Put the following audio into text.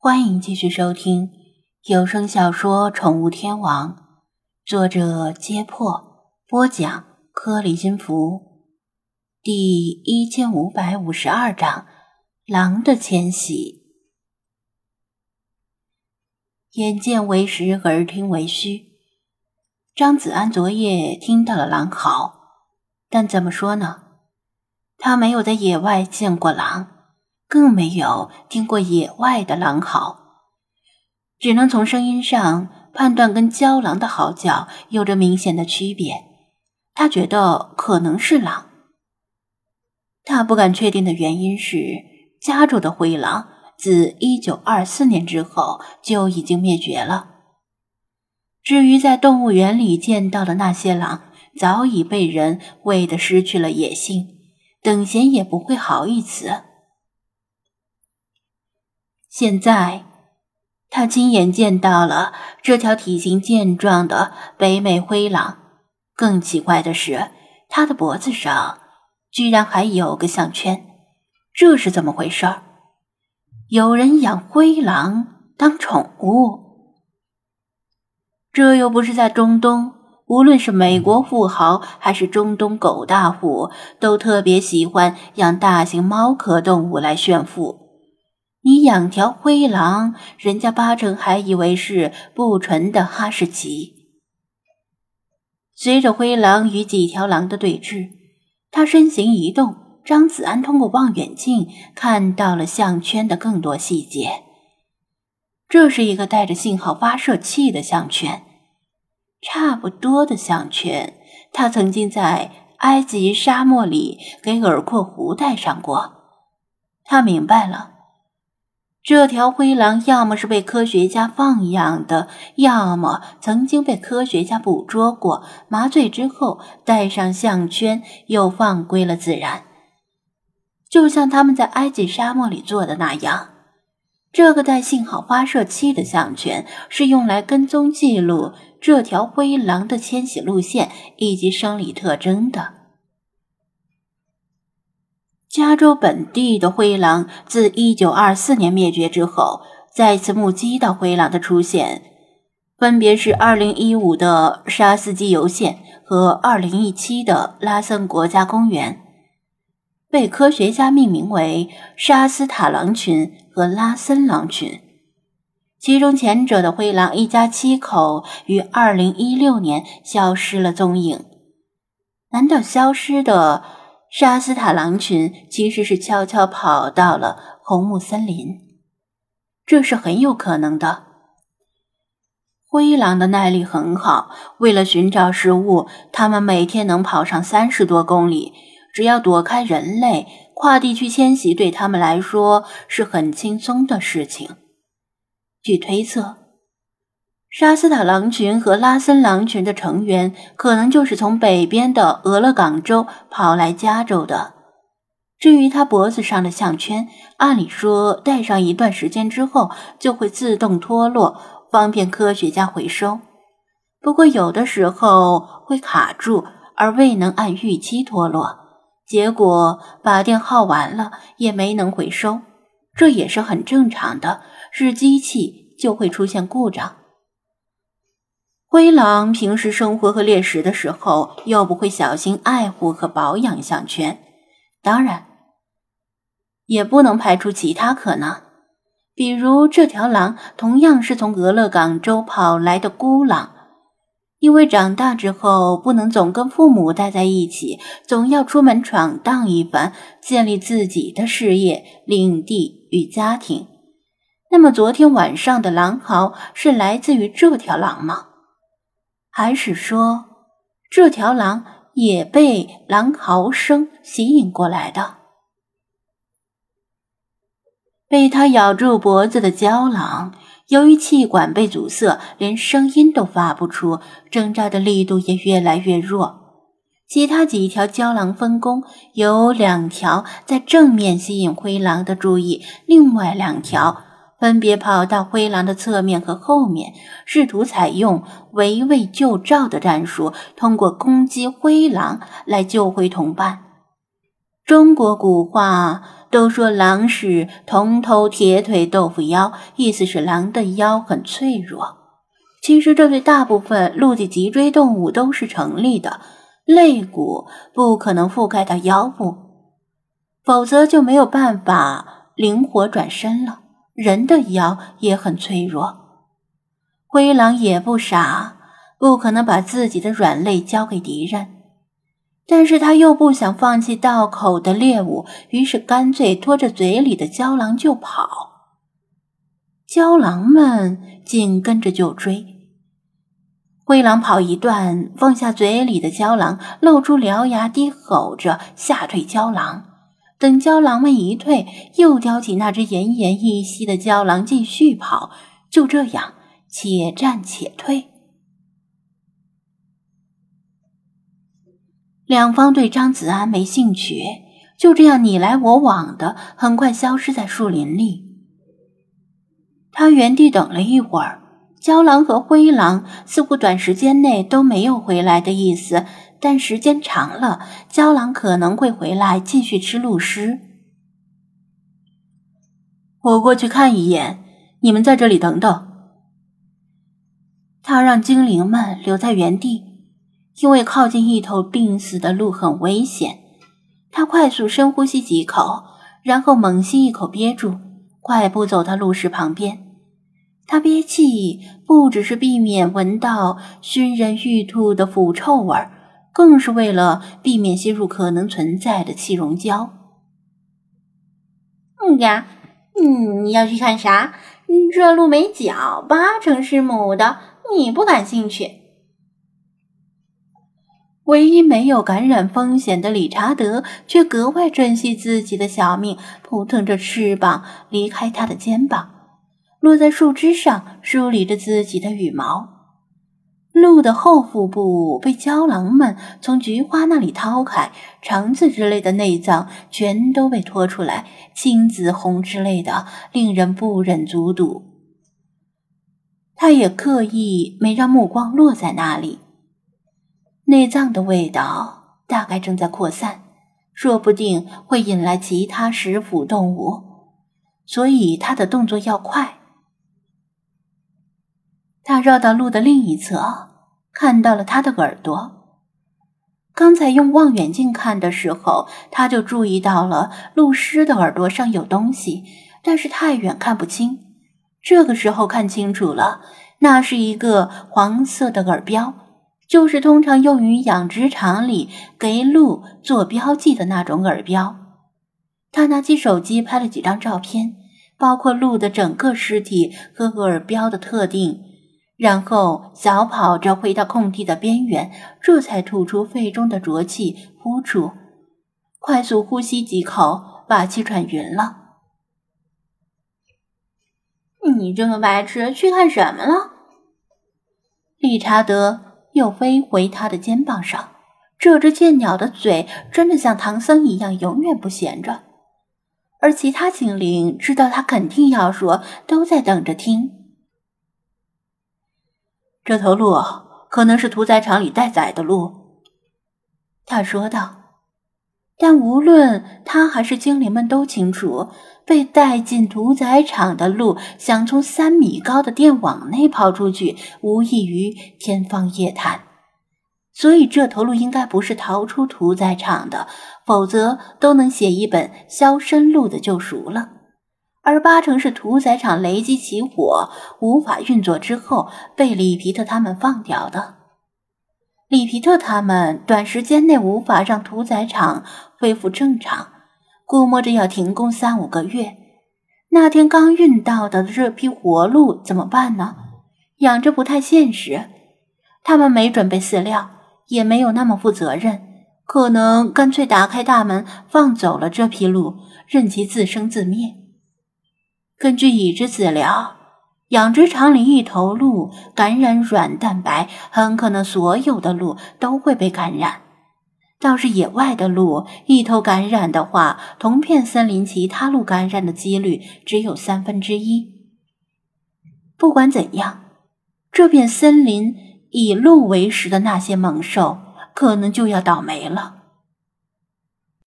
欢迎继续收听有声小说《宠物天王》，作者：揭破，播讲：颗粒金符，第一千五百五十二章：狼的迁徙。眼见为实，耳听为虚。张子安昨夜听到了狼嚎，但怎么说呢？他没有在野外见过狼。更没有听过野外的狼嚎，只能从声音上判断跟郊狼的嚎叫有着明显的区别。他觉得可能是狼。他不敢确定的原因是，加州的灰狼自一九二四年之后就已经灭绝了。至于在动物园里见到的那些狼，早已被人喂得失去了野性，等闲也不会好一词。现在，他亲眼见到了这条体型健壮的北美灰狼。更奇怪的是，它的脖子上居然还有个项圈，这是怎么回事？有人养灰狼当宠物？这又不是在中东，无论是美国富豪还是中东狗大户，都特别喜欢养大型猫科动物来炫富。你养条灰狼，人家八成还以为是不纯的哈士奇。随着灰狼与几条狼的对峙，他身形一动，张子安通过望远镜看到了项圈的更多细节。这是一个带着信号发射器的项圈，差不多的项圈，他曾经在埃及沙漠里给耳廓狐戴上过。他明白了。这条灰狼要么是被科学家放养的，要么曾经被科学家捕捉过，麻醉之后戴上项圈，又放归了自然。就像他们在埃及沙漠里做的那样，这个带信号发射器的项圈是用来跟踪记录这条灰狼的迁徙路线以及生理特征的。加州本地的灰狼自1924年灭绝之后，再次目击到灰狼的出现，分别是2015的沙斯基尤县和2017的拉森国家公园，被科学家命名为沙斯塔狼群和拉森狼群。其中前者的灰狼一家七口于2016年消失了踪影，难道消失的？沙斯塔狼群其实是悄悄跑到了红木森林，这是很有可能的。灰狼的耐力很好，为了寻找食物，它们每天能跑上三十多公里。只要躲开人类，跨地区迁徙对他们来说是很轻松的事情。据推测。沙斯塔狼群和拉森狼群的成员，可能就是从北边的俄勒冈州跑来加州的。至于他脖子上的项圈，按理说戴上一段时间之后就会自动脱落，方便科学家回收。不过有的时候会卡住，而未能按预期脱落，结果把电耗完了也没能回收，这也是很正常的，是机器就会出现故障。灰狼平时生活和猎食的时候，又不会小心爱护和保养项圈。当然，也不能排除其他可能，比如这条狼同样是从俄勒冈州跑来的孤狼，因为长大之后不能总跟父母待在一起，总要出门闯荡一番，建立自己的事业、领地与家庭。那么，昨天晚上的狼嚎是来自于这条狼吗？还是说，这条狼也被狼嚎声吸引过来的？被它咬住脖子的郊狼，由于气管被阻塞，连声音都发不出，挣扎的力度也越来越弱。其他几条郊狼分工，有两条在正面吸引灰狼的注意，另外两条。分别跑到灰狼的侧面和后面，试图采用围魏救赵的战术，通过攻击灰狼来救回同伴。中国古话都说狼是铜头铁腿豆腐腰，意思是狼的腰很脆弱。其实这对大部分陆地脊椎动物都是成立的，肋骨不可能覆盖到腰部，否则就没有办法灵活转身了。人的腰也很脆弱，灰狼也不傻，不可能把自己的软肋交给敌人。但是他又不想放弃道口的猎物，于是干脆拖着嘴里的郊狼就跑。郊狼们紧跟着就追。灰狼跑一段，放下嘴里的郊狼，露出獠牙，低吼着吓退郊狼。等郊狼们一退，又叼起那只奄奄一息的郊狼继续跑。就这样，且战且退。两方对张子安没兴趣，就这样你来我往的，很快消失在树林里。他原地等了一会儿，郊狼和灰狼似乎短时间内都没有回来的意思，但时间长了，郊狼可能会回来继续吃鹿尸。我过去看一眼，你们在这里等等。他让精灵们留在原地。因为靠近一头病死的鹿很危险，他快速深呼吸几口，然后猛吸一口憋住，快步走到鹿尸旁边。他憋气不只是避免闻到熏人欲吐的腐臭味儿，更是为了避免吸入可能存在的气溶胶。嗯呀，嗯，你要去看啥？这鹿没脚，八成是母的，你不感兴趣。唯一没有感染风险的理查德却格外珍惜自己的小命，扑腾着翅膀离开他的肩膀，落在树枝上梳理着自己的羽毛。鹿的后腹部被郊狼们从菊花那里掏开，肠子之类的内脏全都被拖出来，青紫红之类的，令人不忍卒睹。他也刻意没让目光落在那里。内脏的味道大概正在扩散，说不定会引来其他食腐动物，所以他的动作要快。他绕到路的另一侧，看到了他的耳朵。刚才用望远镜看的时候，他就注意到了鹿尸的耳朵上有东西，但是太远看不清。这个时候看清楚了，那是一个黄色的耳标。就是通常用于养殖场里给鹿做标记的那种耳标。他拿起手机拍了几张照片，包括鹿的整个尸体和耳标的特定，然后小跑着回到空地的边缘，这才吐出肺中的浊气，呼出，快速呼吸几口，把气喘匀了。你这个白痴，去看什么了？理查德。又飞回他的肩膀上，这只剑鸟的嘴真的像唐僧一样永远不闲着，而其他精灵知道他肯定要说，都在等着听。这头鹿可能是屠宰场里待宰的鹿，他说道。但无论他还是精灵们都清楚，被带进屠宰场的鹿想从三米高的电网内跑出去，无异于天方夜谭。所以这头鹿应该不是逃出屠宰场的，否则都能写一本消身鹿的救赎了。而八成是屠宰场雷击起火，无法运作之后，被里皮特他们放掉的。里皮特他们短时间内无法让屠宰场恢复正常，估摸着要停工三五个月。那天刚运到的这批活鹿怎么办呢？养着不太现实。他们没准备饲料，也没有那么负责任，可能干脆打开大门放走了这批鹿，任其自生自灭。根据已知资料。养殖场里一头鹿感染软蛋白，很可能所有的鹿都会被感染。倒是野外的鹿，一头感染的话，同片森林其他鹿感染的几率只有三分之一。不管怎样，这片森林以鹿为食的那些猛兽，可能就要倒霉了。